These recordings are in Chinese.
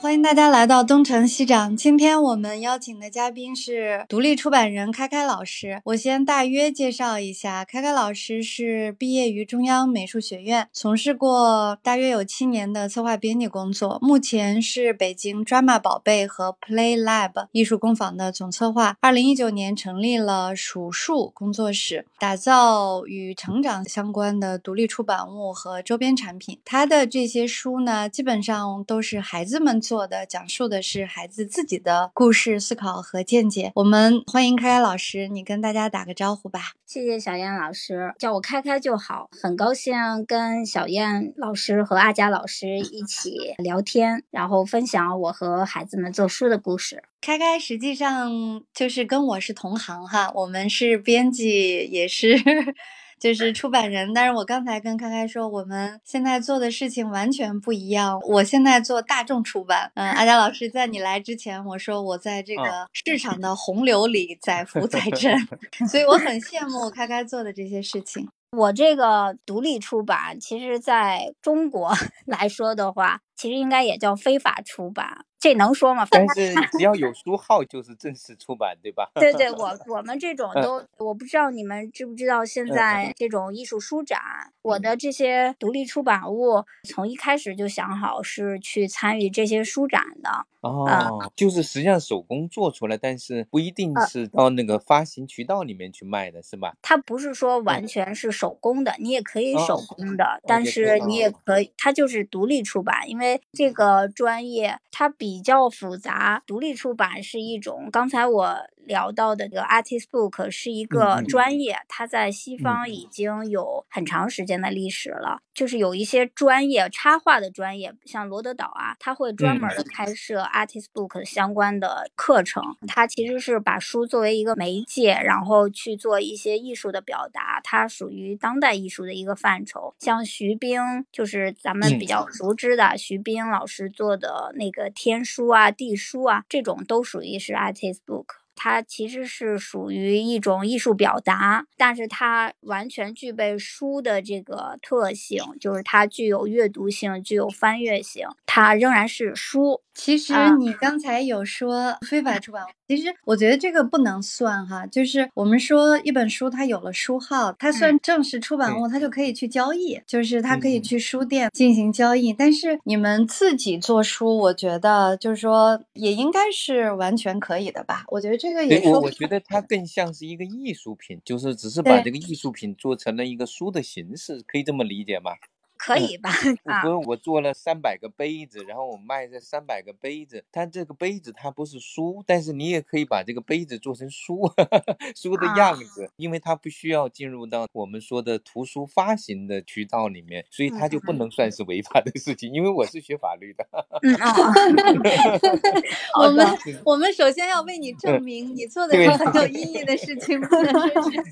欢迎大家来到东城西长。今天我们邀请的嘉宾是独立出版人开开老师。我先大约介绍一下，开开老师是毕业于中央美术学院，从事过大约有七年的策划编辑工作，目前是北京 Drama 宝贝和 Play Lab 艺术工坊的总策划。二零一九年成立了数数工作室，打造与成长相关的独立出版物和周边产品。他的这些书呢，基本上都是孩子们。做的讲述的是孩子自己的故事、思考和见解。我们欢迎开开老师，你跟大家打个招呼吧。谢谢小燕老师，叫我开开就好。很高兴跟小燕老师和阿佳老师一起聊天，然后分享我和孩子们做书的故事。开开实际上就是跟我是同行哈，我们是编辑，也是。就是出版人，但是我刚才跟开开说，我们现在做的事情完全不一样。我现在做大众出版，嗯，阿佳老师在你来之前，我说我在这个市场的洪流里载 浮载沉，所以我很羡慕开开做的这些事情。我这个独立出版，其实在中国 来说的话，其实应该也叫非法出版。这能说吗？但是只要有书号就是正式出版，对吧？对对，我我们这种都，我不知道你们知不知道，现在这种艺术书展，我的这些独立出版物，从一开始就想好是去参与这些书展的。哦，就是实际上手工做出来，但是不一定是到那个发行渠道里面去卖的，是吧？它不是说完全是手工的，你也可以手工的，但是你也可以，它就是独立出版，因为这个专业它比。比较复杂，独立出版是一种。刚才我。聊到的这个 artist book 是一个专业，它在西方已经有很长时间的历史了。就是有一些专业插画的专业，像罗德岛啊，他会专门的开设 artist book 相关的课程。它其实是把书作为一个媒介，然后去做一些艺术的表达。它属于当代艺术的一个范畴。像徐冰，就是咱们比较熟知的徐冰老师做的那个天书啊、地书啊，这种都属于是 artist book。它其实是属于一种艺术表达，但是它完全具备书的这个特性，就是它具有阅读性，具有翻阅性，它仍然是书。其实你刚才有说非法出版，其实我觉得这个不能算哈。就是我们说一本书它有了书号，它算正式出版物，它就可以去交易，就是它可以去书店进行交易。但是你们自己做书，我觉得就是说也应该是完全可以的吧？我觉得这个也我我觉得它更像是一个艺术品，就是只是把这个艺术品做成了一个书的形式，可以这么理解吗？可以吧？啊，我做了三百个杯子，然后我卖这三百个杯子。它这个杯子它不是书，但是你也可以把这个杯子做成书，书的样子，因为它不需要进入到我们说的图书发行的渠道里面，所以它就不能算是违法的事情。因为我是学法律的。嗯啊。我们我们首先要为你证明，你做的有意义的事情。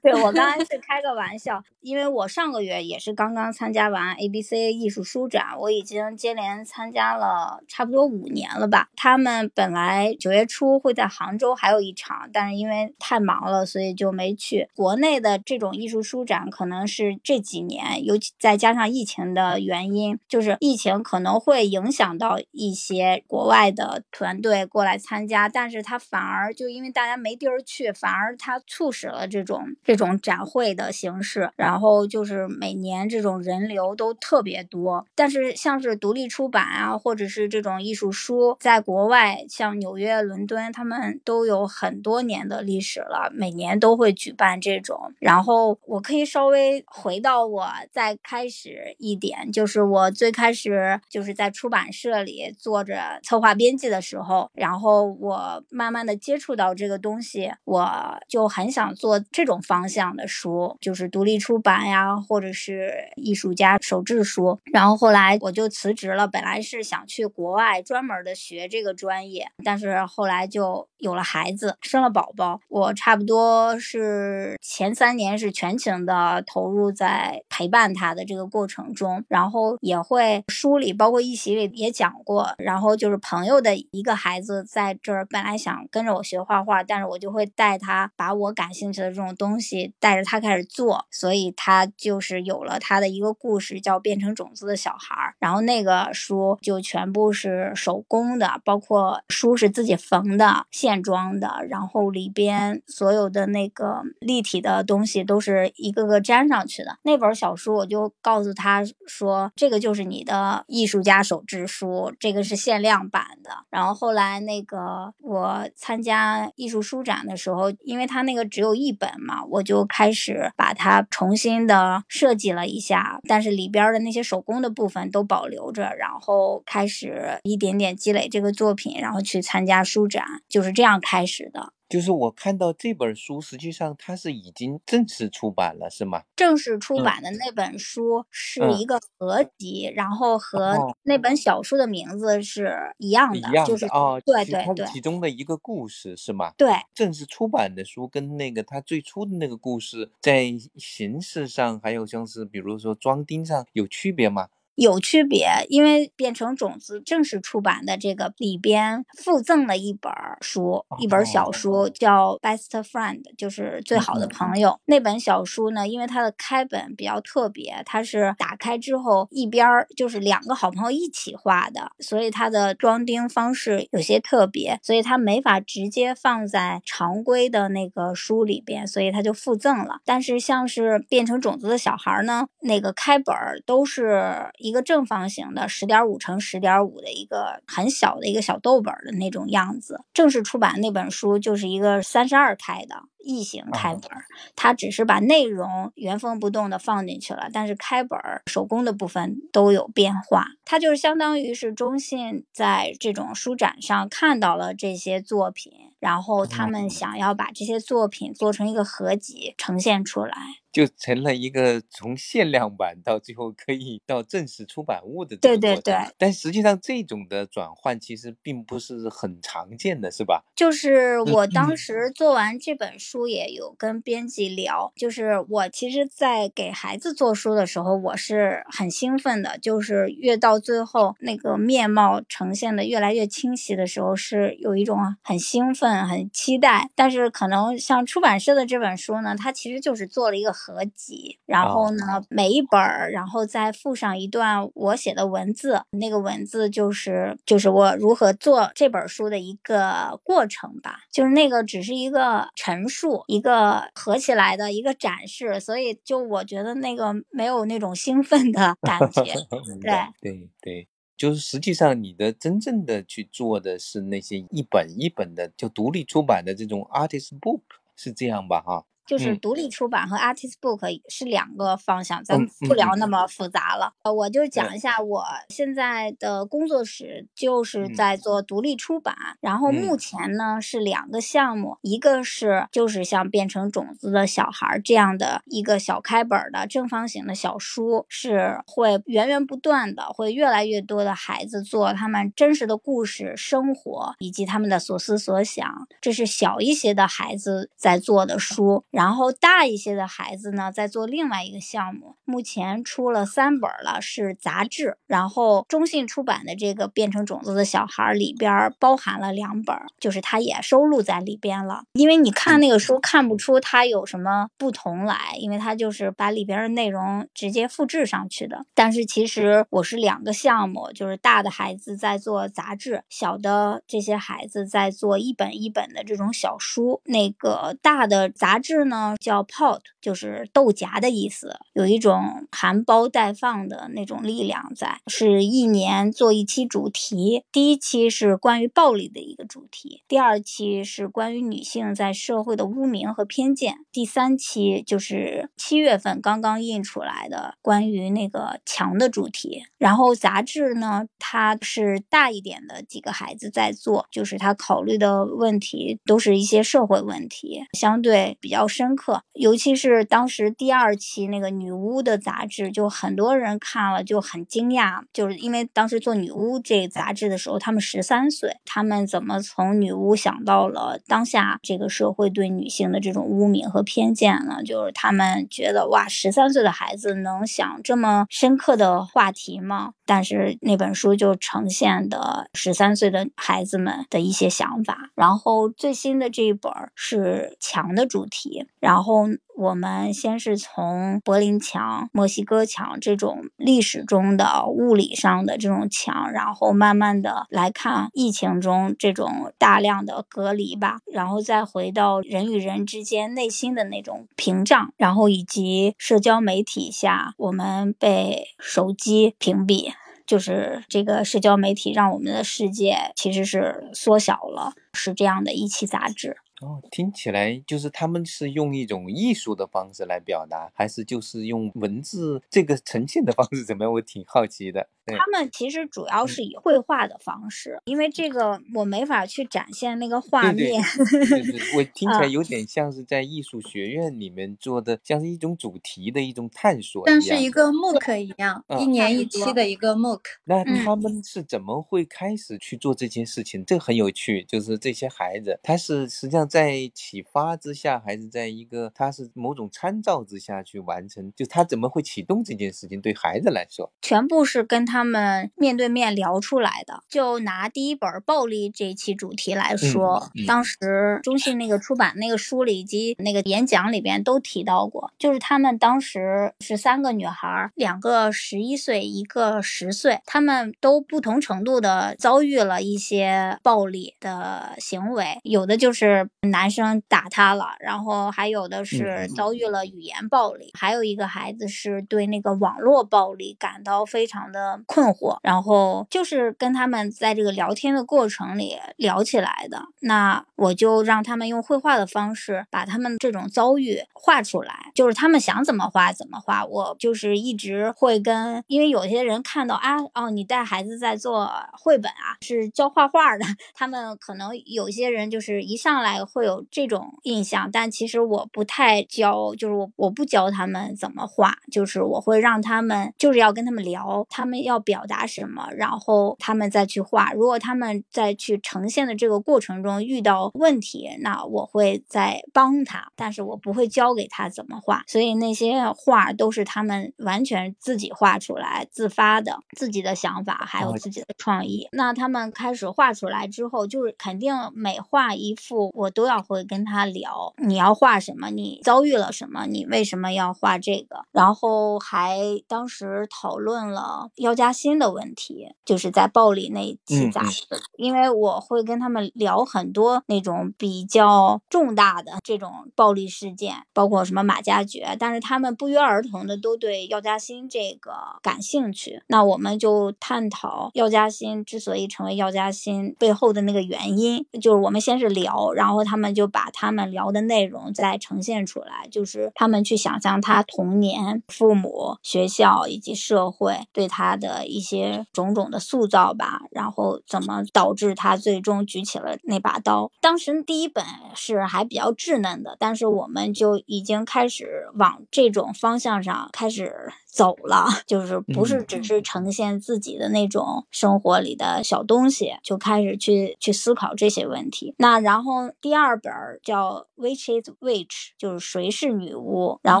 对，我刚才是开个玩笑，因为我上个月也是刚刚参加完 A。B C 艺术书展，我已经接连参加了差不多五年了吧。他们本来九月初会在杭州还有一场，但是因为太忙了，所以就没去。国内的这种艺术书展，可能是这几年，尤其再加上疫情的原因，就是疫情可能会影响到一些国外的团队过来参加，但是它反而就因为大家没地儿去，反而它促使了这种这种展会的形式，然后就是每年这种人流都。特别多，但是像是独立出版啊，或者是这种艺术书，在国外像纽约、伦敦，他们都有很多年的历史了，每年都会举办这种。然后我可以稍微回到我再开始一点，就是我最开始就是在出版社里做着策划编辑的时候，然后我慢慢的接触到这个东西，我就很想做这种方向的书，就是独立出版呀，或者是艺术家手。制书，然后后来我就辞职了。本来是想去国外专门的学这个专业，但是后来就有了孩子，生了宝宝。我差不多是前三年是全情的投入在陪伴他的这个过程中，然后也会书里包括一席里也讲过，然后就是朋友的一个孩子在这儿本来想跟着我学画画，但是我就会带他把我感兴趣的这种东西带着他开始做，所以他就是有了他的一个故事叫变成种子的小孩儿，然后那个书就全部是手工的，包括书是自己缝的线装的，然后里边所有的那个立体的东西都是一个个粘上去的。那本小书我就告诉他说，这个就是你的艺术家手制书，这个是限量版的。然后后来那个我参加艺术书展的时候，因为他那个只有一本嘛，我就开始把它重新的设计了一下，但是里边的那些手工的部分都保留着，然后开始一点点积累这个作品，然后去参加书展，就是这样开始的。就是我看到这本书，实际上它是已经正式出版了，是吗？正式出版的那本书是一个合集，然后和哦那本小说的名字是一样的，一样就是的哦，对对对其中的一个故事是吗？对。正式出版的书跟那个他最初的那个故事，在形式上还有像是比如说装订上有区别吗？有区别，因为变成种子正式出版的这个里边附赠了一本儿书，一本小书叫《Best Friend》，就是最好的朋友。那本小书呢，因为它的开本比较特别，它是打开之后一边儿就是两个好朋友一起画的，所以它的装订方式有些特别，所以它没法直接放在常规的那个书里边，所以它就附赠了。但是像是变成种子的小孩儿呢，那个开本儿都是一一个正方形的，十点五乘十点五的一个很小的一个小豆本的那种样子。正式出版那本书就是一个三十二开的。异形开本儿，它只是把内容原封不动的放进去了，但是开本儿手工的部分都有变化。它就是相当于是中信在这种书展上看到了这些作品，然后他们想要把这些作品做成一个合集呈现出来。就成了一个从限量版到最后可以到正式出版物的对对对但实际上这种的转换其实并不是很常见的，是吧？就是我当嗯时做完这本书，也有跟编辑聊。就是我其实，在给孩子做书的时候，我是很兴奋的。就是越到最后，那个面貌呈现的越来越清晰的时候，是有一种很兴奋、很期待。但是可能像出版社的这本书呢，它其实就是做了一个合集，然后呢，每一本儿，然后再附上一段我写的文字。那个文字就是就是我如何做这本书的一个过程吧，就是那个只是一个陈述，一个合起来的一个展示，所以就我觉得那个没有那种兴奋的 感觉。对对对，就是实际上你的真正的去做的是那些一本一本的就独立出版的这种 artist book，是这样吧？哈，就是嗯。独立出版和 artist book 是两个方向，咱不聊嗯那么复杂了。呃，我就讲一下我现在的工作室就是嗯。在做独立出版，然后目嗯。前呢是两个项目，一个是就是像变成种子的小孩儿这样的一个小开本儿的正方形的小书，是会源源不断的，会越来越多的孩子做他们真实的故事、生活以及他们的所思所想，这是小一些的孩子在做的书。然后大一些的孩子呢，在做另外一个项目，目前出了三本了，是杂志。然后中信出版的这个《变成种子的小孩》里边儿包含了两本，就是它也收录在里边了。因为你看那个书看不出它有什么不同来，因为它就是把里边的内容直接复制上去的。但是其实我是两个项目，就是大的孩子在做杂志，小的这些孩子在做一本一本的这种小书。那个大的杂志呢叫 pot，就是豆荚的意思，有一种含苞待放的那种力量在，是一年做一期主题。第一期是关于暴力的一个主题，第二期是关于女性在社会的污名和偏见，第三期就是七月份刚刚印出来的关于那个墙的主题。然后杂志呢，它是大一点的几个孩子在做，就是他考虑的问题都是一些社会问题，相对比较深刻。尤其是当时第二期那个女巫的杂志，就很多人看了就很惊讶，就是因为当时做女巫这杂志的时候，他们十三岁，他们怎么从女巫想到了当下这个社会对女性的这种污名和偏见呢？就是他们觉得哇，十三岁的孩子能想这么深刻的话题吗？但是那本书就呈现的十三岁的孩子们的一些想法。然后最新的这一本是墙的主题，然后。我们先是从柏林墙、墨西哥墙这种历史中的物理上的这种墙，然后慢慢的来看疫情中这种大量的隔离吧，然后再回到人与人之间内心的那种屏障，然后以及社交媒体下我们被手机屏蔽，就是这个社交媒体让我们的世界其实是缩小了，是这样的一期杂志。哦，听起来就是他们是用一种艺术的方式来表达，还是就是用文字这个呈现的方式怎么样？我挺好奇的。他们其实主要是以绘画的方式，因为这个我没法去展现那个画面。对对，我 听起来有点像是在艺术学院里面做的，像是一种主题的一种探索，像是一个 MOOC 一样，一年一期的一个 MOOC。那他们是怎么会开始去做这件事情？这很有趣，就是这些孩子，他是实际上在启发之下，还是在一个他是某种参照之下去完成？就他怎么会启动这件事情？对孩子来说，全部是跟他。们面对面聊出来的，就拿第一本暴力这一期主题来说，当时中信那个出版那个书里以及那个演讲里边都提到过，就是他们当时是三个女孩，两个十一岁，一个十岁，他们都不同程度的遭遇了一些暴力的行为，有的就是男生打他了，然后还有的是遭遇了语言暴力，还有一个孩子是对那个网络暴力感到非常的。困惑，然后就是跟他们在这个聊天的过程里聊起来的。那我就让他们用绘画的方式把他们这种遭遇画出来，就是他们想怎么画怎么画。我就是一直会跟，因为有些人看到啊，哦，你带孩子在做绘本啊，是教画画的，他们可能有些人就是一上来会有这种印象，但其实我不太教，就是我我不教他们怎么画，就是我会让他们就是要跟他们聊，他们要。表达什么，然后他们再去画。如果他们在去呈现的这个过程中遇到问题，那我会再帮他，但是我不会教给他怎么画。所以那些画都是他们完全自己画出来、自发的自己的想法，还有自己的创意。那他们开始画出来之后，就是肯定每画一幅，我都要会跟他聊，你要画什么？你遭遇了什么？你为什么要画这个？然后还当时讨论了药家鑫的问题就是在暴力那期杂志，因为我会跟他们聊很多那种比较重大的这种暴力事件，包括什么马加爵，但是他们不约而同的都对药家鑫这个感兴趣。那我们就探讨药家鑫之所以成为药家鑫背后的那个原因，就是我们先是聊，然后他们就把他们聊的内容再呈现出来，就是他们去想象他童年、父母、学校以及社会对他的。一些种种的塑造吧，然后怎么导致他最终举起了那把刀？当时第一本是还比较稚嫩的，但是我们就已经开始往这种方向上开始。走了，就是不是只是呈现自己的那种生活里的小东西，就开始去去思考这些问题。那然后第二本叫 Which is Witch，就是谁是女巫。然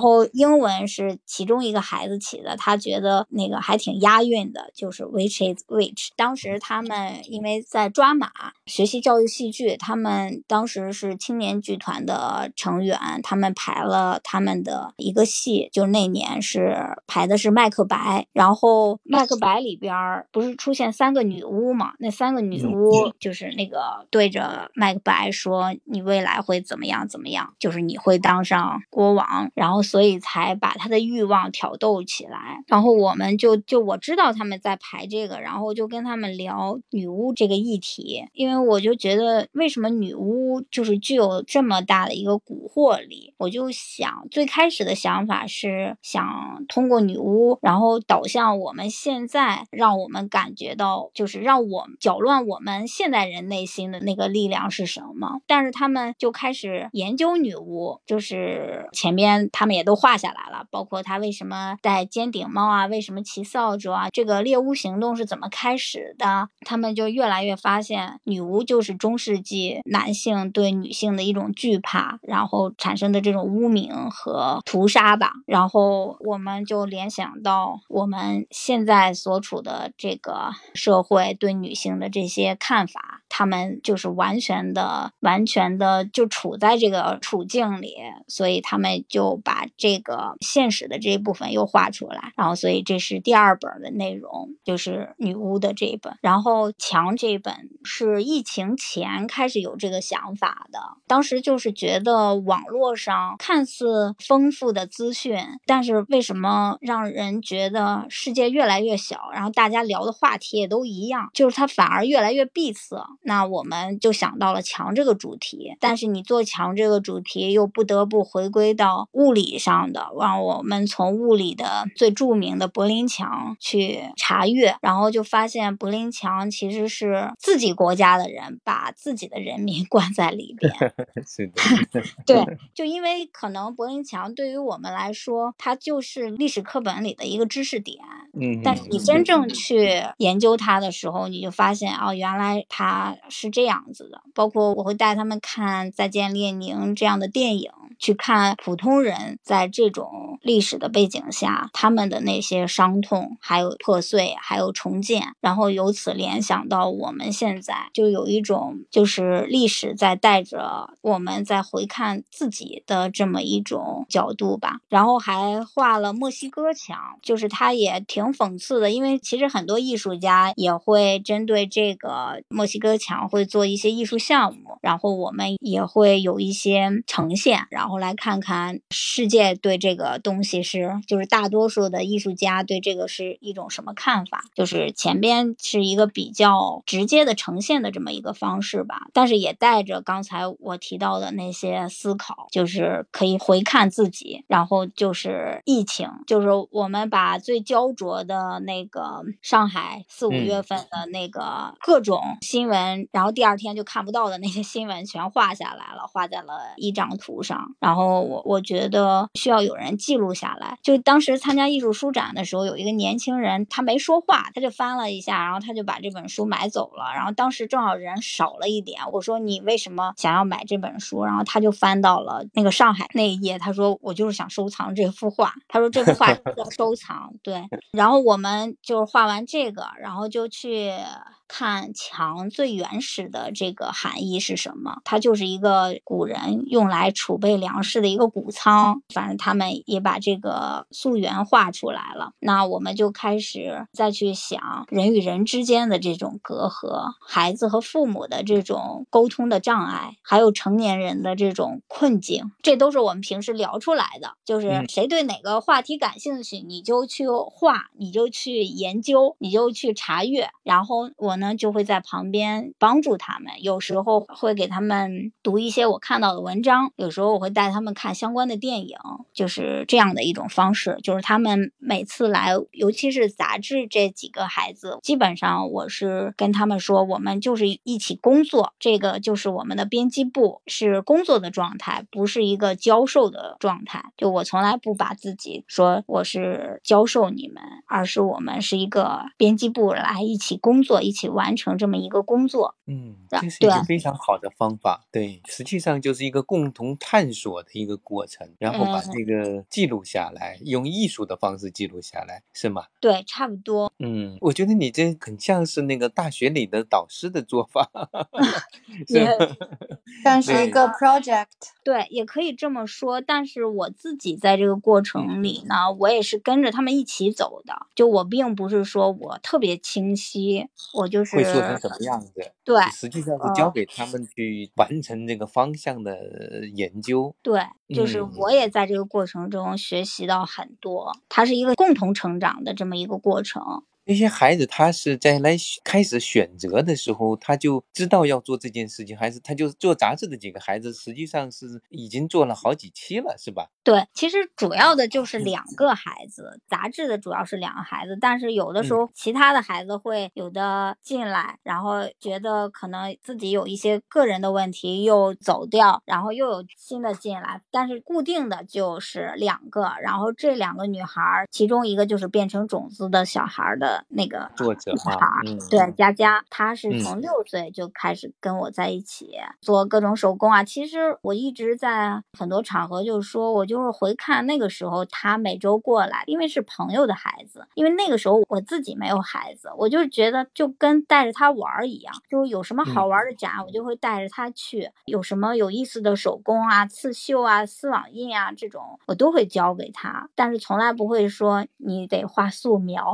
后英文是其中一个孩子起的，他觉得那个还挺押韵的，就是 Which is Witch。当时他们因为在抓马学习教育戏剧，他们当时是青年剧团的成员，他们排了他们的一个戏，就那年是排。排的是《麦克白》，然后《麦克白》里边不是出现三个女巫嘛？那三个女巫就是那个对着麦克白说：“你未来会怎么样？怎么样？就是你会当上国王。”然后所以才把他的欲望挑逗起来。然后我们就就我知道他们在排这个，然后就跟他们聊女巫这个议题，因为我就觉得为什么女巫就是具有这么大的一个蛊惑力？我就想最开始的想法是想通过女。巫，然后导向我们现在，让我们感觉到，就是让我搅乱我们现代人内心的那个力量是什么？但是他们就开始研究女巫，就是前边他们也都画下来了，包括他为什么戴尖顶帽啊，为什么骑扫帚啊，这个猎巫行动是怎么开始的，他们就越来越发现女巫就是中世纪男性对女性的一种惧怕，然后产生的这种污名和屠杀吧。然后我们就联想到我们现在所处的这个社会对女性的这些看法，他们就是完全的、完全的就处在这个处境里，所以他们就把这个现实的这一部分又画出来。然后，所以这是第二本的内容，就是女巫的这一本。然后墙这本是疫情前开始有这个想法的，当时就是觉得网络上看似丰富的资讯，但是为什么让人觉得世界越来越小，然后大家聊的话题也都一样，就是它反而越来越闭塞。那我们就想到了墙这个主题，但是你做墙这个主题又不得不回归到物理上的，让我们从物理的最著名的柏林墙去查阅，然后就发现柏林墙其实是自己国家的人把自己的人民 关在里边。是的，对，就因为可能柏林墙对于我们来说，它就是历史课本里的一个知识点。嗯，但是你真正去研究它的时候，你就发现哦，原来它是这样子的。包括我会带他们看《再见列宁》这样的电影，去看普通人在这种历史的背景下，他们的那些伤痛，还有破碎，还有重建，然后由此联想到我们现在就有一种就是历史在带着我们在回看自己的这么一种角度吧。然后还画了墨西哥墙，就是它也挺讽刺的，因为其实很多艺术家也会针对这个墨西哥墙会做一些艺术项目，然后我们也会有一些呈现，然后来看看世界对这个东西是，就是大多数的艺术家对这个是一种什么看法。就是前边是一个比较直接的呈现的这么一个方式吧，但是也带着刚才我提到的那些思考，就是可以回看自己，然后就是疫情，就是我们把最焦灼的那个上海四五嗯月份的那个各种新闻，然后第二天就看不到的那些新闻全画下来了，画在了一张图上。然后我我觉得需要有人记录下来。就当时参加艺术书展的时候，有一个年轻人，他没说话，他就翻了一下，然后他就把这本书买走了。然后当时正好人少了一点，我说你为什么想要买这本书？然后他就翻到了那个上海那一页，他说我就是想收藏这幅画。他说这幅画收藏，对。然后我们就画完这个，然后就去看墙最原始的这个含义是什么。它就是一个古人用来储备粮食的一个谷仓，反正他们也把这个溯源画出来了。那我们就开始再去想人与人之间的这种隔阂，孩子和父母的这种沟通的障碍，还有成年人的这种困境，这都是我们平时聊出来的。就是嗯谁对哪个话题感兴趣，你就去画，你就去研究，你就去查阅，然后我呢就会在旁边帮助他们。有时候会给他们读一些我看到的文章，有时候我会带他们看相关的电影，就是这样的一种方式。就是他们每次来，尤其是杂志这几个孩子，基本上我是跟他们说，我们就是一起工作，这个就是我们的编辑部是工作的状态，不是一个教授的状态。就我从来不把自己说我是教授你们，而是我们是一个编辑部来一起工作，一起完成这么一个工作。嗯，啊这是一个对非常好的方法。对，实际上就是一个共同探索的一个过程，然后把嗯这个记录下来，用艺术的方式记录下来，是吗？对，差不多。嗯，我觉得你这很像是那个大学里的导师的做法？像 是一对个 project。对，也可以这么说。但是我自己在这个过程里呢，我也是跟着他们一起走的。就我并不是说我特别清晰，我就是会做成什么样子？对实际上是交呃给他们去完成这个方向的研究。对，就是嗯我也在这个过程中学习到很多，它是一个共同成长的这么一个过程。那些孩子他是在来开始选择的时候，他就知道要做这件事情，还是他就做杂志的几个孩子，实际上是已经做了好几期了，是吧？对，其实主要的就是两个孩子，杂志的主要是两个孩子，但是有的时候其他的孩子会有的进来，然后觉得可能自己有一些个人的问题又走掉，然后又有新的进来，但是固定的就是两个，然后这两个女孩，其中一个就是变成种子的小孩的那个作者女孩啊，，嗯，对，佳佳，她是嗯从六岁就开始跟我在一起做各种手工啊。其实我一直在很多场合就是说，我就是回看那个时候她每周过来，因为是朋友的孩子，因为那个时候我自己没有孩子，我就觉得就跟带着她玩儿一样，就是有什么好玩的展，我就会带着她去，有什么有意思的手工啊、刺绣啊、丝网印啊这种，我都会教给她，但是从来不会说你得画素描。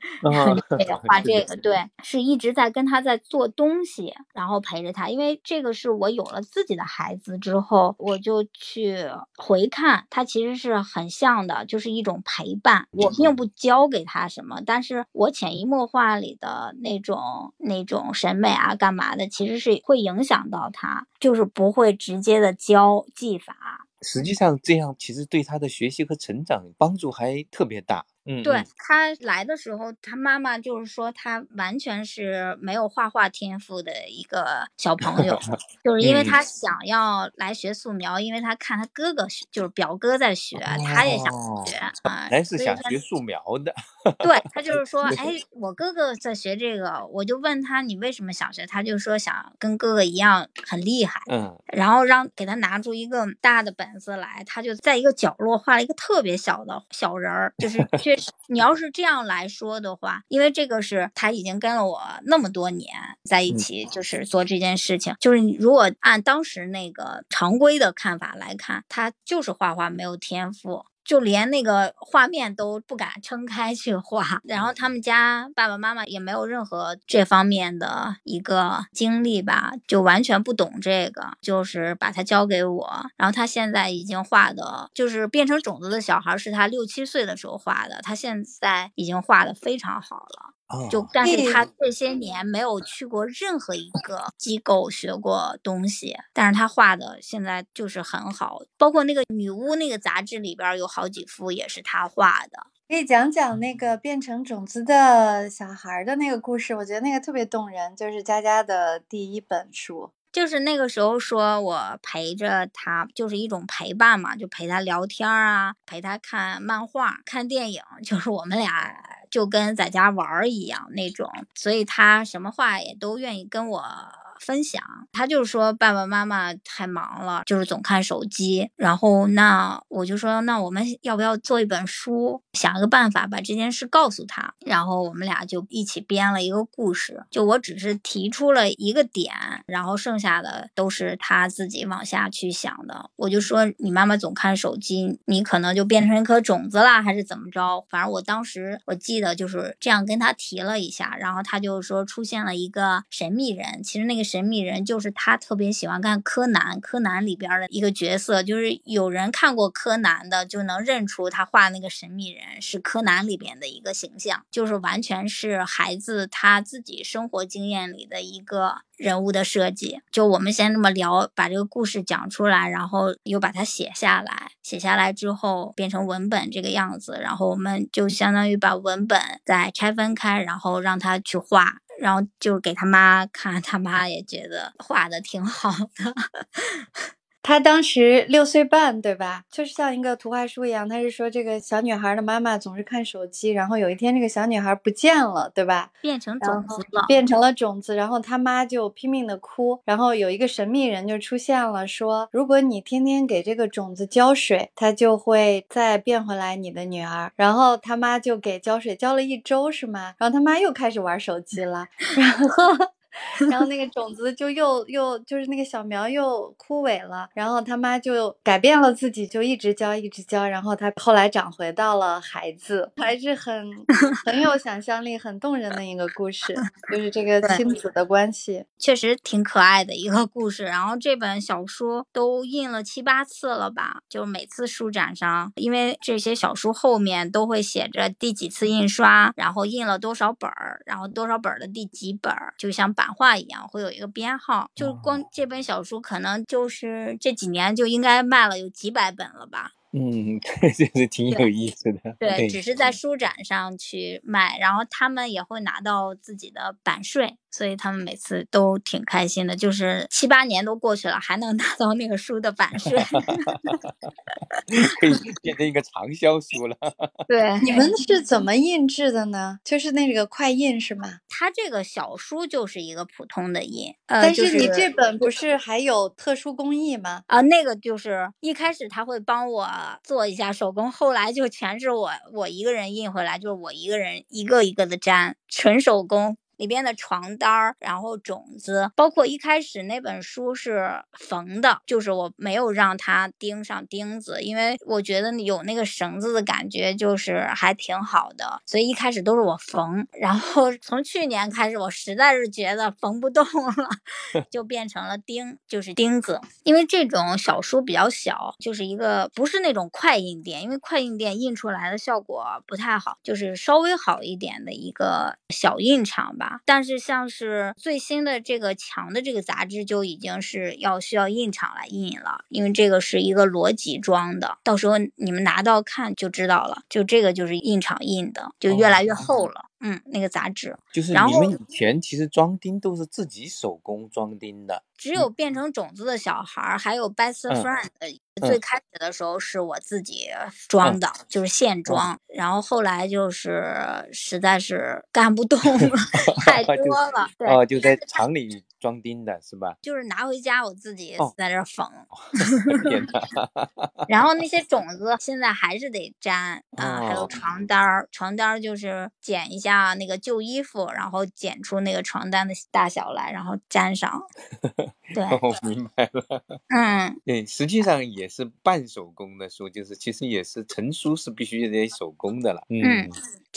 画 这个，对，是一直在跟他在做东西，然后陪着他，因为这个是我有了自己的孩子之后，我就去回看，他其实是很像的，就是一种陪伴。我并不教给他什么，但是我潜移默化里的那种那种审美啊，干嘛的，其实是会影响到他，就是不会直接的教技法，实际上这样其实对他的学习和成长帮助还特别大。嗯，对嗯他来的时候，他妈妈就是说他完全是没有画画天赋的一个小 朋友，就是因为嗯他想要来学素描，因为他看他哥哥，就是表哥在学，他也想哦学啊。来是想学素描的，对他就是 说，哎，我哥哥在学这个，我就问他你为什么想学，他就说想跟哥哥一样很厉害。嗯，然后让给他拿出一个大的本子来，他就在一个角落画了一个特别小的小人儿，就是确实，你要是这样来说的话，因为这个是他已经跟了我那么多年在一嗯起，就是做这件事情，就是如果按当时那个常规的看法来看，他就是画画没有天赋。就连那个画面都不敢撑开去画，然后他们家爸爸妈妈也没有任何这方面的一个经历吧，就完全不懂这个，就是把他交给我，然后他现在已经画的，就是变成种子的小孩是他六七岁的时候画的，他现在已经画的非常好了。哦，就但是嗯他这些年没有去过任何一个机构学过东西，但是他画的现在就是很好，包括那个女巫那个杂志里边儿有好几幅也是他画的。可以讲讲那个变成种子的小孩儿的那个故事，我觉得那个特别动人，就是佳佳的第一本书。就是那个时候说我陪着他，就是一种陪伴嘛，就陪他聊天儿啊，陪他看漫画、看电影，就是我们俩就跟在家玩儿一样那种，所以他什么话也都愿意跟我。分享，他就说爸爸妈妈太忙了，就是总看手机。然后那我就说，那我们要不要做一本书，想一个办法把这件事告诉他。然后我们俩就一起编了一个故事。就我只是提出了一个点，然后剩下的都是他自己往下去想的。我就说你妈妈总看手机，你可能就变成一颗种子啦，还是怎么着？反正我当时我记得就是这样跟他提了一下，然后他就说出现了一个神秘人，其实那个神秘人就是他特别喜欢看柯南，柯南里边的一个角色，就是有人看过柯南的就能认出他画那个神秘人是柯南里边的一个形象，就是完全是孩子他自己生活经验里的一个人物的设计。就我们先这么聊，把这个故事讲出来，然后又把它写下来，写下来之后变成文本这个样子，然后我们就相当于把文本再拆分开，然后让他去画。然后就给他妈看，他妈也觉得画的挺好的。他当时六岁半，对吧？就是像一个图画书一样。他是说这个小女孩的妈妈总是看手机，然后有一天这个小女孩不见了，对吧？变成种子了，变成了种子，然后他妈就拼命的哭，然后有一个神秘人就出现了，说如果你天天给这个种子浇水，它就会再变回来你的女儿。然后他妈就给浇水，浇了一周是吗？然后他妈又开始玩手机了，然后然后那个种子就又又就是那个小苗又枯萎了，然后他妈就改变了自己，就一直浇一直浇，然后他后来长回到了孩子，还是很很有想象力、很动人的一个故事，就是这个亲子的关系，确实挺可爱的一个故事。然后这本小说都印了七八次了吧，就每次书展上，因为这些小书后面都会写着第几次印刷，然后印了多少本儿，然后多少本儿的第几本儿，就像版画一样，会有一个编号。就光这本小书，可能就是这几年就应该卖了有几百本了吧。嗯，对，就是挺有意思的。对，只是在书展上去卖，然后他们也会拿到自己的版税，所以他们每次都挺开心的。就是七八年都过去了，还能 拿到那个书的版税，可以变成一个畅销书了。对，你们是怎么印制的呢？就是那个快印是吗？它这个小书就是一个普通的印，呃，但就是你这本不是还有特殊工艺吗？啊，那个就是一开始他会帮我做一下手工，后来就全是我我一个人印回来，就是我一个人一个一个的粘，纯手工。里边的床单儿，然后种子，包括一开始那本书是缝的，就是我没有让它钉上钉子，因为我觉得有那个绳子的感觉，就是还挺好的，所以一开始都是我缝。然后 从去年开始，我实在是觉得缝不动了，就变成了钉，就是钉子。因为这种小书比较小，就是一个不是那种快印店，因为快印店印出来的效果不太好，就是稍微好一点的一个小印厂吧。但是像是最新的这个墙的这个杂志就已经是要需要印厂来印了，因为这个是一个裸脊装的，到时候你们拿到看就知道了。就这个就是印厂印的，就越来越厚了。嗯，那个杂志就是你们以前其实装钉都是自己手工装钉的。只有变成种子的小孩儿，还有 best 嗯 friend，、最开始的时候是我自己装的，就是现装。然后后来就是实在是干不动 了，太 多了。对，哦，就在厂里装订的是吧？就是拿回家我自己哦在这儿缝。然后那些种子现在还是得粘啊、还有哦床单儿，床单儿就是剪一下那个旧衣服，然后剪出那个床单的大小来，然后粘上。对，我明白了。嗯，对，实际上也是半手工的书，就是其实也是成书是必须得手工的了。嗯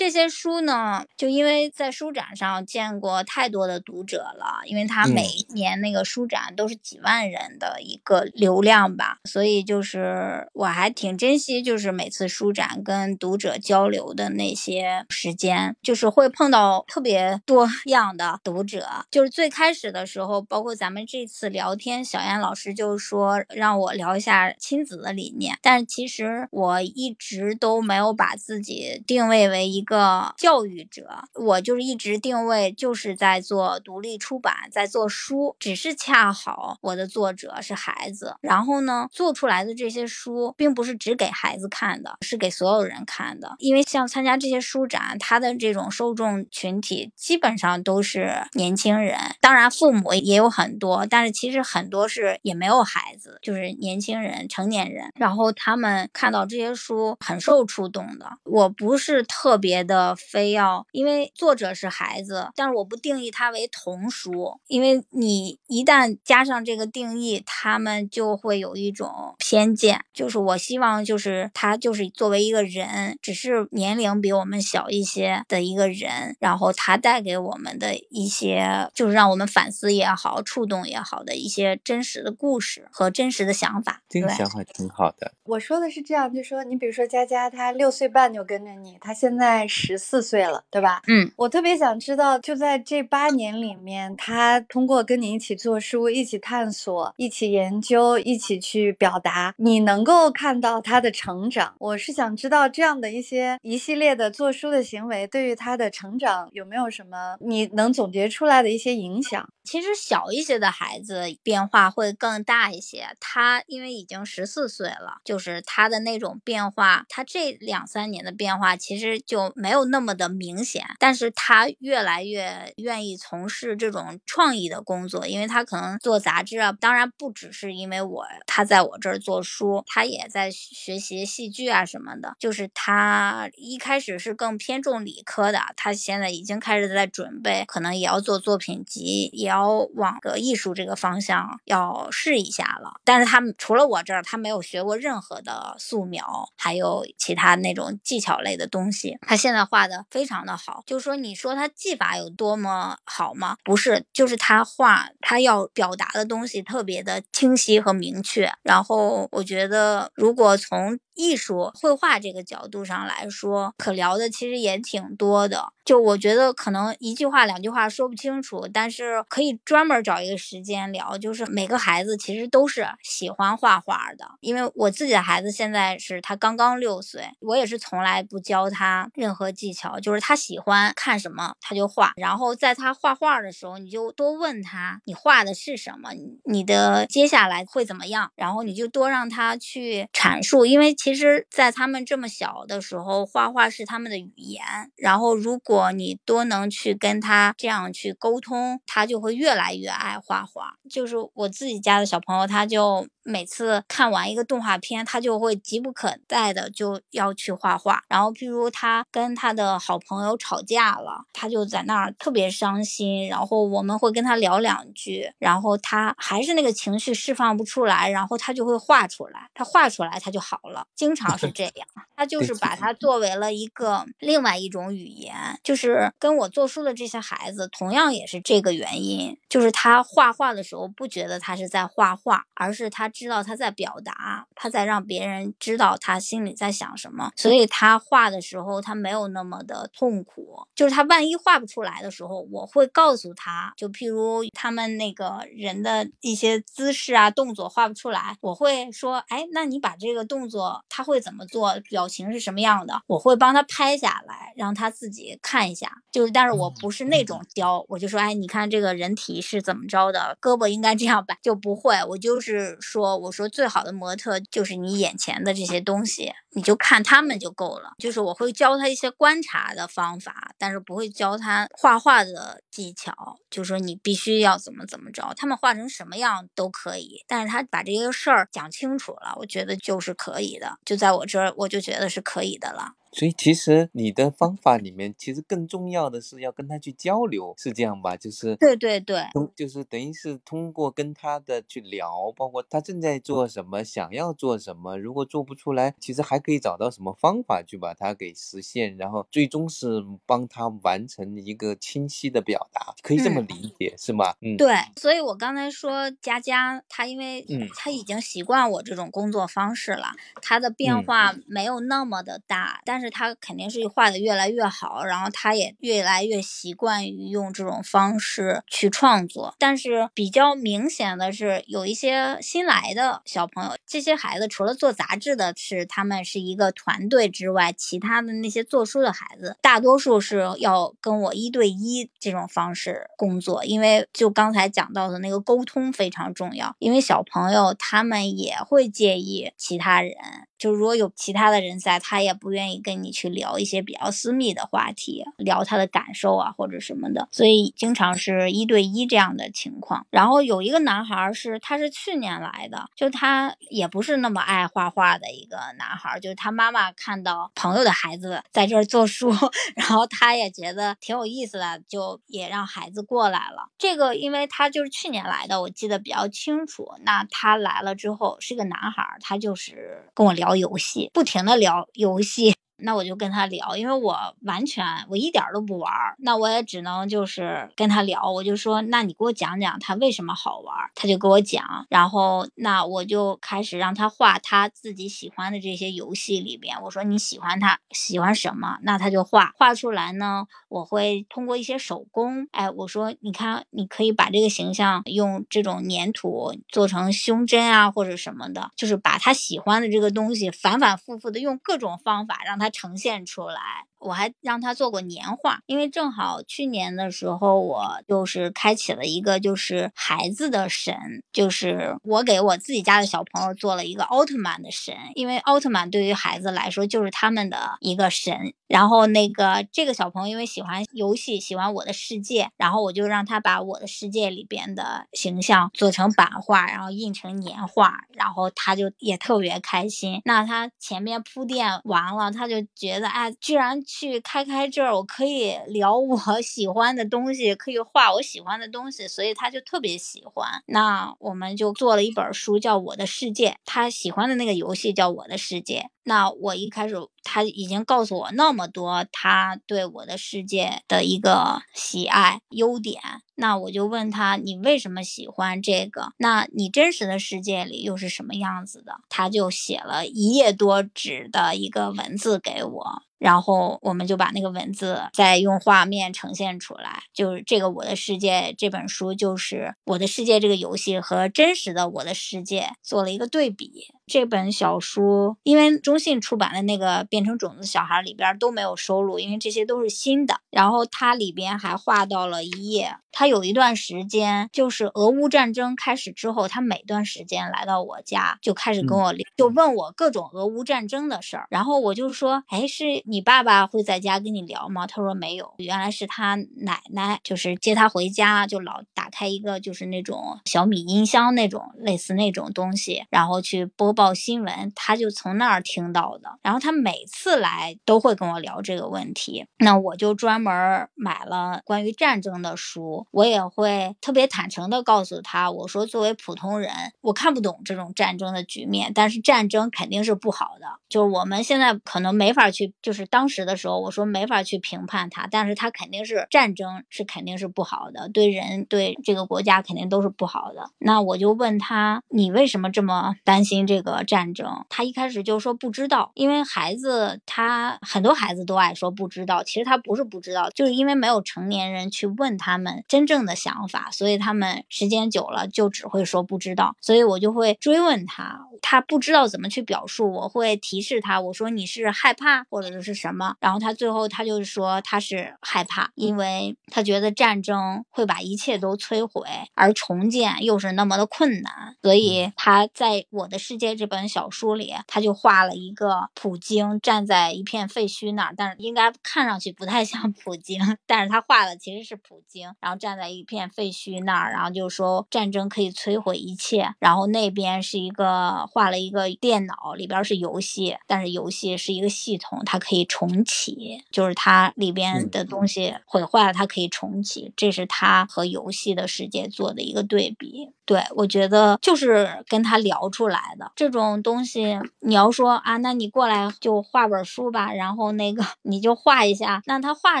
这些书呢，就因为在书展上见过太多的读者了，因为它嗯每一年那个书展都是几万人的一个流量吧，所以就是我还挺珍惜，就是每次书展跟读者交流的那些时间，就是会碰到特别多 样的读者。就是最开始的时候，包括咱们这次聊天，小燕老师就说让我聊一下亲子的理念，但是其实我一直都没有把自己定位为一个教育者，我就是一直定位就是在做独立出版，在做书，只是恰好我的作者是孩子，然后呢，做出来的这些书并不是只给孩子看的，是给所有人看的，因为像参加这些书展，他的这种受众群体基本上都是年轻人，当然父母也有很多，但是其实很多是也没有孩子，就是年轻人、成年人，然后他们看到这些书很受触动的。我不是特别的非要，因为作者是孩子，但是我不定义它为童书，因为你一旦加上这个定义，他们就会有一种偏见，就是我希望就是他就是作为一个人，只是年龄比我们小一些的一个人，然后他带给我们的一些，就是让我们反思也好、触动也好的一些真实的故事和真实的想法。这个想法挺好的。我说的是这样，就说你比如说佳佳，她六岁半就跟着你，她现在十四岁了，对吧？嗯，我特别想知道，就在这八年里面，他通过跟你一起做书、一起探索、一起研究、一起去表达，你能够看到他的成长。我是想知道这样的一些一系列的做书的行为，对于他的成长有没有什么你能总结出来的一些影响？其实小一些的孩子变化会更大一些。他因为已经十四岁了，就是他的那种变化，他这两三年的变化其实就没有那么的明显。但是他越来越愿意从事这种创意的工作，因为他可能做杂志啊，当然不只是因为我他在我这儿做书，他也在学习戏剧啊什么的。就是他一开始是更偏重理科的，他现在已经开始在准备，可能也要做作品集，也要往个艺术这个方向要试一下了。但是他们除了我这儿，他没有学过任何的素描，还有其他那种技巧类的东西。他现在画的非常的好，就是说你说他技法有多么好吗？不是，就是他画他要表达的东西特别的清晰和明确。然后我觉得，如果从艺术绘画这个角度上来说，可聊的其实也挺多的。就我觉得可能一句话两句话说不清楚，但是可以专门找一个时间聊。就是每个孩子其实都是喜欢画画的，因为我自己的孩子现在是他刚刚六岁，我也是从来不教他任何技巧，就是他喜欢看什么他就画。然后在他画画的时候，你就多问他你画的是什么，你的接下来会怎么样，然后你就多让他去阐述，因为其其实，在他们这么小的时候，画画是他们的语言。然后如果你多能去跟他这样去沟通，他就会越来越爱画画。就是我自己家的小朋友，他就。每次看完一个动画片，他就会急不可待的就要去画画。然后，譬如他跟他的好朋友吵架了，他就在那儿特别伤心。然后我们会跟他聊两句，然后他还是那个情绪释放不出来，然后他就会画出来。他画出来，他就好了。经常是这样，他就是把它作为了一个另外一种语言。就是跟我做书的这些孩子，同样也是这个原因，就是他画画的时候不觉得他是在画画，而是他。知道他在表达，他在让别人知道他心里在想什么，所以他画的时候他没有那么的痛苦。就是他万一画不出来的时候，我会告诉他，就譬如他们那个人的一些姿势啊、动作画不出来，我会说，哎，那你把这个动作他会怎么做，表情是什么样的，我会帮他拍下来，让他自己看一下。就是，但是我不是那种教，我就说，哎，你看这个人体是怎么着的，胳膊应该这样摆，就不会，我就是说。我说最好的模特就是你眼前的这些东西，你就看他们就够了。就是我会教他一些观察的方法，但是不会教他画画的技巧。就说你必须要怎么怎么着，他们画成什么样都可以。但是他把这些事儿讲清楚了，我觉得就是可以的。就在我这儿，我就觉得是可以的了。所以其实你的方法里面，其实更重要的是要跟他去交流，是这样吧？就是对对对，就是等于是通过跟他的去聊，包括他正在做什么，想要做什么，如果做不出来，其实还可以找到什么方法去把它给实现，然后最终是帮他完成一个清晰的表达，可以这么理解是吗？嗯，对。所以我刚才说佳佳，他因为他已经习惯我这种工作方式了，他的变化没有那么的大，但。但是他肯定是画的越来越好，然后他也越来越习惯于用这种方式去创作。但是比较明显的是，有一些新来的小朋友，这些孩子除了做杂志的是他们是一个团队之外，其他的那些做书的孩子，大多数是要跟我一对一这种方式工作。因为就刚才讲到的那个沟通非常重要，因为小朋友他们也会介意其他人。就如果有其他的人在，他也不愿意跟你去聊一些比较私密的话题，聊他的感受啊或者什么的，所以经常是一对一这样的情况。然后有一个男孩是，他是去年来的，就他也不是那么爱画画的一个男孩，就是他妈妈看到朋友的孩子在这儿做书，然后他也觉得挺有意思的，就也让孩子过来了。这个因为他就是去年来的，我记得比较清楚。那他来了之后是个男孩，他就是跟我聊。聊游戏不停的聊游戏。那我就跟他聊，因为我完全我一点都不玩儿，那我也只能就是跟他聊。我就说，那你给我讲讲他为什么好玩儿，他就给我讲。然后那我就开始让他画他自己喜欢的这些游戏里边。我说你喜欢他喜欢什么，那他就画画出来呢。我会通过一些手工，哎，我说你看，你可以把这个形象用这种粘土做成胸针啊，或者什么的，就是把他喜欢的这个东西反反复复的用各种方法让他。呈现出来，我还让他做过年画，因为正好去年的时候，我就是开启了一个就是孩子的神，就是我给我自己家的小朋友做了一个奥特曼的神，因为奥特曼对于孩子来说就是他们的一个神。然后那个这个小朋友因为喜欢游戏，喜欢我的世界，然后我就让他把我的世界里边的形象做成版画，然后印成年画，然后他就也特别开心。那他前面铺垫完了，他就觉得哎，居然去开开这儿，我可以 聊我喜欢的东西，可以画我喜欢的东西，所以他就特别喜欢。那我们就做了一本书，叫《我的世界》，他喜欢的那个游戏叫《我的世界》。那我一开始他已经告诉我那么多他对我的世界的一个喜爱优点，那我就问他你为什么喜欢这个？那你真实的世界里又是什么样子的？他就写了一页多纸的一个文字给给我。然后我们就把那个文字再用画面呈现出来，就是这个《我的世界》这本书，就是《我的世界》这个游戏和真实的《我的世界》做了一个对比。这本小书因为中信出版的那个《变成种子小孩》里边都没有收录，因为这些都是新的。然后它里边还画到了一页，它有一段时间就是俄乌战争开始之后，他每段时间来到我家就开始跟我聊，就问我各种俄乌战争的事儿。然后我就说，哎，是。你爸爸会在家跟你聊吗？他说没有，原来是他奶奶，就是接他回家就老打开一个就是那种小米音箱那种类似那种东西，然后去播报新闻，他就从那儿听到的。然后他每次来都会跟我聊这个问题，那我就专门买了关于战争的书，我也会特别坦诚的告诉他，我说作为普通人，我看不懂这种战争的局面，但是战争肯定是不好的，就是我们现在可能没法去就是。当时的时候，我说没法去评判他，但是他肯定是战争是肯定是不好的，对人对这个国家肯定都是不好的。那我就问他，你为什么这么担心这个战争？他一开始就说不知道，因为孩子他很多孩子都爱说不知道，其实他不是不知道，就是因为没有成年人去问他们真正的想法，所以他们时间久了就只会说不知道。所以我就会追问他，他不知道怎么去表述，我会提示他，我说你是害怕或者是。是什么？然后他最后他就是说他是害怕，因为他觉得战争会把一切都摧毁，而重建又是那么的困难，所以他在我的世界这本小说里，他就画了一个普京站在一片废墟那儿，但是应该看上去不太像普京，但是他画的其实是普京，然后站在一片废墟那儿，然后就说战争可以摧毁一切，然后那边是一个画了一个电脑，里边是游戏，但是游戏是一个系统，它可以。重启就是它里边的东西毁坏了，它可以重启，这是它和游戏的世界做的一个对比。对我觉得就是跟他聊出来的这种东西，你要说啊，那你过来就画本书吧，然后那个你就画一下，那他画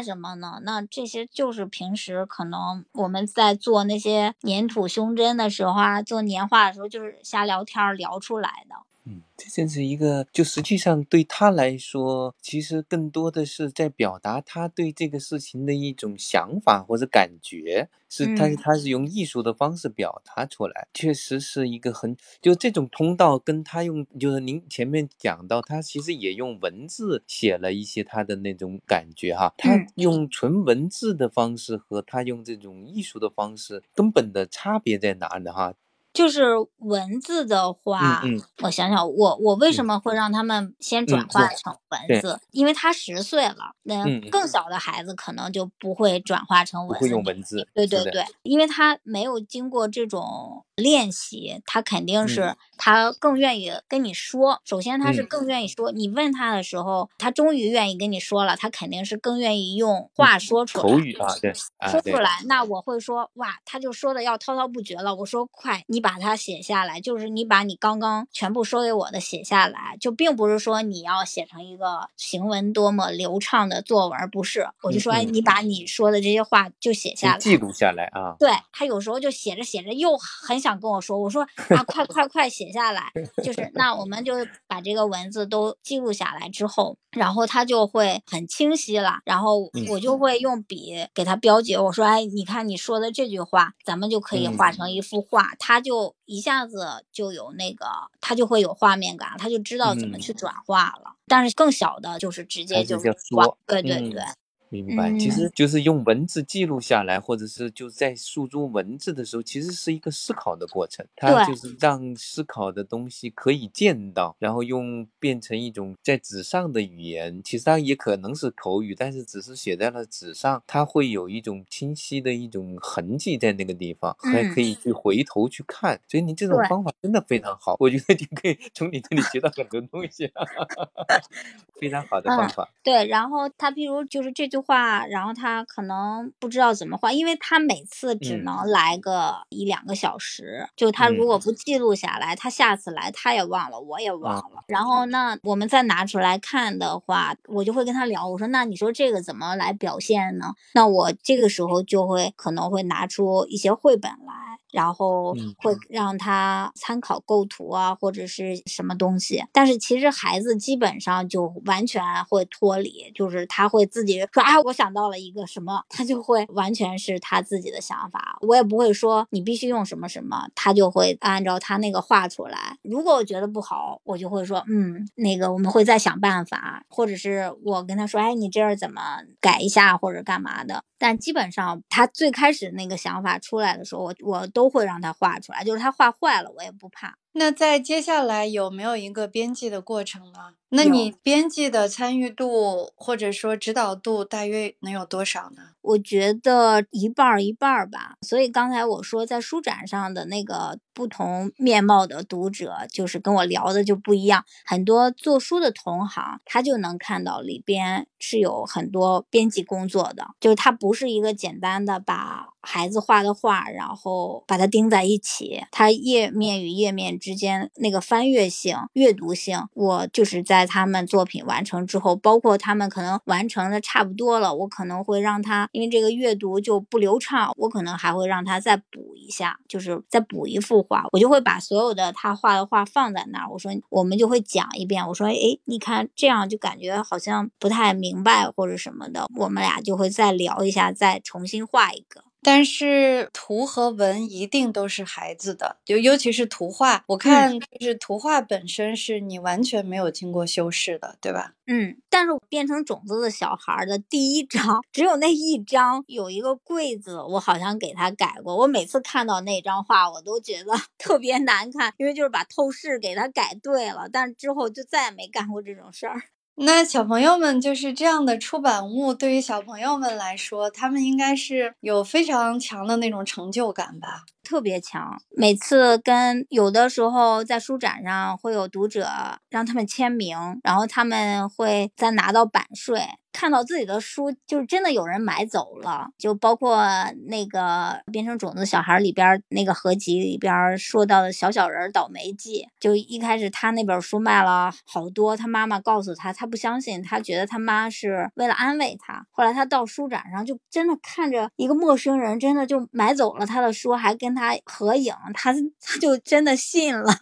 什么呢？那这些就是平时可能我们在做那些粘土胸针的时候啊，做年画的时候，就是瞎聊天聊出来的。嗯，这真是一个，就实际上对他来说，其实更多的是在表达他对这个事情的一种想法或者感觉，是他他是用艺术的方式表达出来，确实是一个很就这种通道，跟他用就是您前面讲到，他其实也用文字写了一些他的那种感觉哈，他用纯文字的方式和他用这种艺术的方式，根本的差别在哪呢哈？就是文字的话，我想想，我我为什么会让他们先转化成文字？因为他十岁了，那更小的孩子可能就不会转化成文字。会用文字。对对对，因为他没有经过这种练习，他肯定是他更愿意跟你说。首先，他是更愿意说。你问他的时候，他终于愿意跟你说了，他肯定是更愿意用话说出来。口语啊，对，说出来。那我会说，哇，他就说的要滔滔不绝了。我说，快，你。把它写下来，就是你把你刚刚全部说给我的写下来，就并不是说你要写成一个行文多么流畅的作文，不是。我就说，哎，你把你说的这些话就写下来，记录下来啊。对他有时候就写着写着又很想。想跟我说，我说 啊，快快快写下来，就是那我们就把这个文字都记录下来之后，然后他就会很清晰了，然后我就。会用笔给他标记，我说哎，你看你说的这句话，咱们就可以画成一。幅画，他就一下子就有那个，他就会有画面感，他就知道怎么去转化了。但是更小的就是直接就说，对对对。明白，其实就是用文字记录下来，或者是就在诉诸文字的时候，其实是一个思考的过程。它就是让思考的东西可以见到，然后用变成一种在纸上的语言。其实它也可能是口语，但是只是写在了纸上，它会有一种清晰的一种痕迹在那个地方，还可以去回头去看。所以你这种方法真的非常好，我觉得你可以从你这里学到很多东西，非常好的方法。对，然后他譬如就是这句。话，然后他可能不知道怎么画，因为他每次只能来个一两个小时，就他如果不记录下来，他下次来他也忘了，我也忘了。然后那我们再拿出来看的话，我就会跟他聊，我说那你说这个怎么来表现呢？那我这个时候就会可能会拿出一些绘本来。然后会让他参考构图啊，或者是什么东西。但是其实孩子基本上就完全会脱离，就是他会自己说啊，我想到了一个什么，他就会完全是他自己的想法。我也不会说你必须用什么什么，他就会按照他那个画出来。如果我觉得不好，我就会说嗯，那个我们会再想办法，或者是我跟他说，哎，你这儿怎么改一下或者干嘛的。但基本上他最开始那个想法出来的时候，我我都。都会让他画出来，就是他画坏了，我也不怕。那在接下来有没有一个编辑的过程呢？那你编辑的参与度或者说指导度大约能有多少呢？我觉得一半儿一半儿吧。所以刚才我说在书展上的那个不同面貌的读者，就是跟我聊的就不一样。很多做书的同行，他就能看到里边是有很多编辑工作的，就是他不是一个简单的把孩子画的画，然后把它钉在一起，它页面与页面。之间那个翻阅性、阅读性，我就是在他们作品完成之后，包括他们可能完成的差不多了，我可能会让他，因为这个阅读就不流畅，我可能还会让他再补一下，就是再补一幅画，我就会把所有的他画的画放在那儿，我说我们就会讲一遍，我说哎，你看这样就感觉好像不太明白或者什么的，我们俩就会再聊一下，再重新画一个。但是图和文一定都是孩子的，就尤其是图画，我看就是图画本身是你完全没有经过修饰的，对吧？嗯，但是我变成种子的小孩的第一张，只有那一张有一个柜子，我好像给他改过。我每次看到那张画，我都觉得 特别难看，因为就是把透视给他改对了，但是之后就再也没干过这种事儿。那小朋友们就是这样的出版物，对于小朋友们来说，他们应该是有非常强的那种成就感吧。特别强，每次跟有的时候在书展上会有读者让他们签名，然后他们会再拿到版税，看到自己的书就是真的有人买走了，就包括那个变成种子小孩里边那个合集里边说到的小小人倒霉记，就一开始他那本书卖了好多，他妈妈告诉他，他不相信，他觉得他妈是为了安慰他，后来他到书展上就真的看着一个陌生人真的就买走了他的书，还跟他。他合影，他 他就真的信了，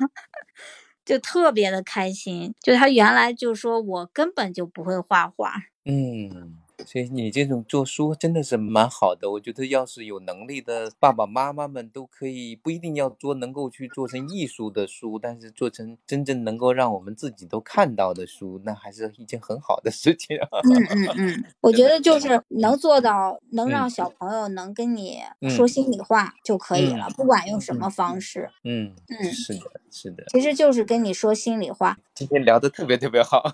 就特别的开心。就他原来就说我根本就不会画画，嗯。所以你这种做书真的是蛮好的，我觉得要是有能力的爸爸妈妈们都可以，不一定要做能够去做成艺术的书，但是做成真正能够让我们自己都看到的书，那还是一件很好的事情。嗯嗯嗯，我觉得就是能做到能让小朋友能跟你说心里话就可以了，不管用什么方式。嗯嗯，是的，是的，其实就是跟你说心里话。今天聊的特别特别好，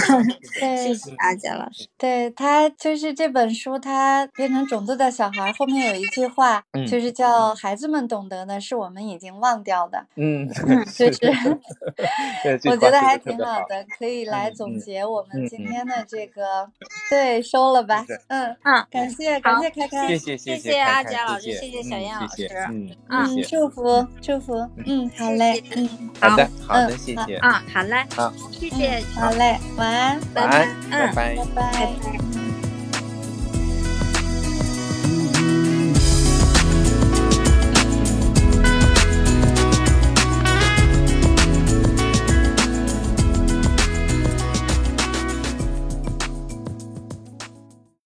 谢谢阿佳老师。对他就是这本书，它变成种子的小孩后面有一句话，就是叫“孩子们懂得的是我们已经忘掉的”。嗯，就是我觉得还挺好的，可以来总结我们今天的这个。对，收了吧。嗯嗯，感谢感谢开开，谢谢谢谢阿佳老师，谢谢小燕老师。嗯嗯，祝福祝福。嗯，好嘞。嗯，好的好的，谢谢。啊，好嘞。好，谢谢，好嘞，晚安，拜拜，嗯，拜拜，拜拜。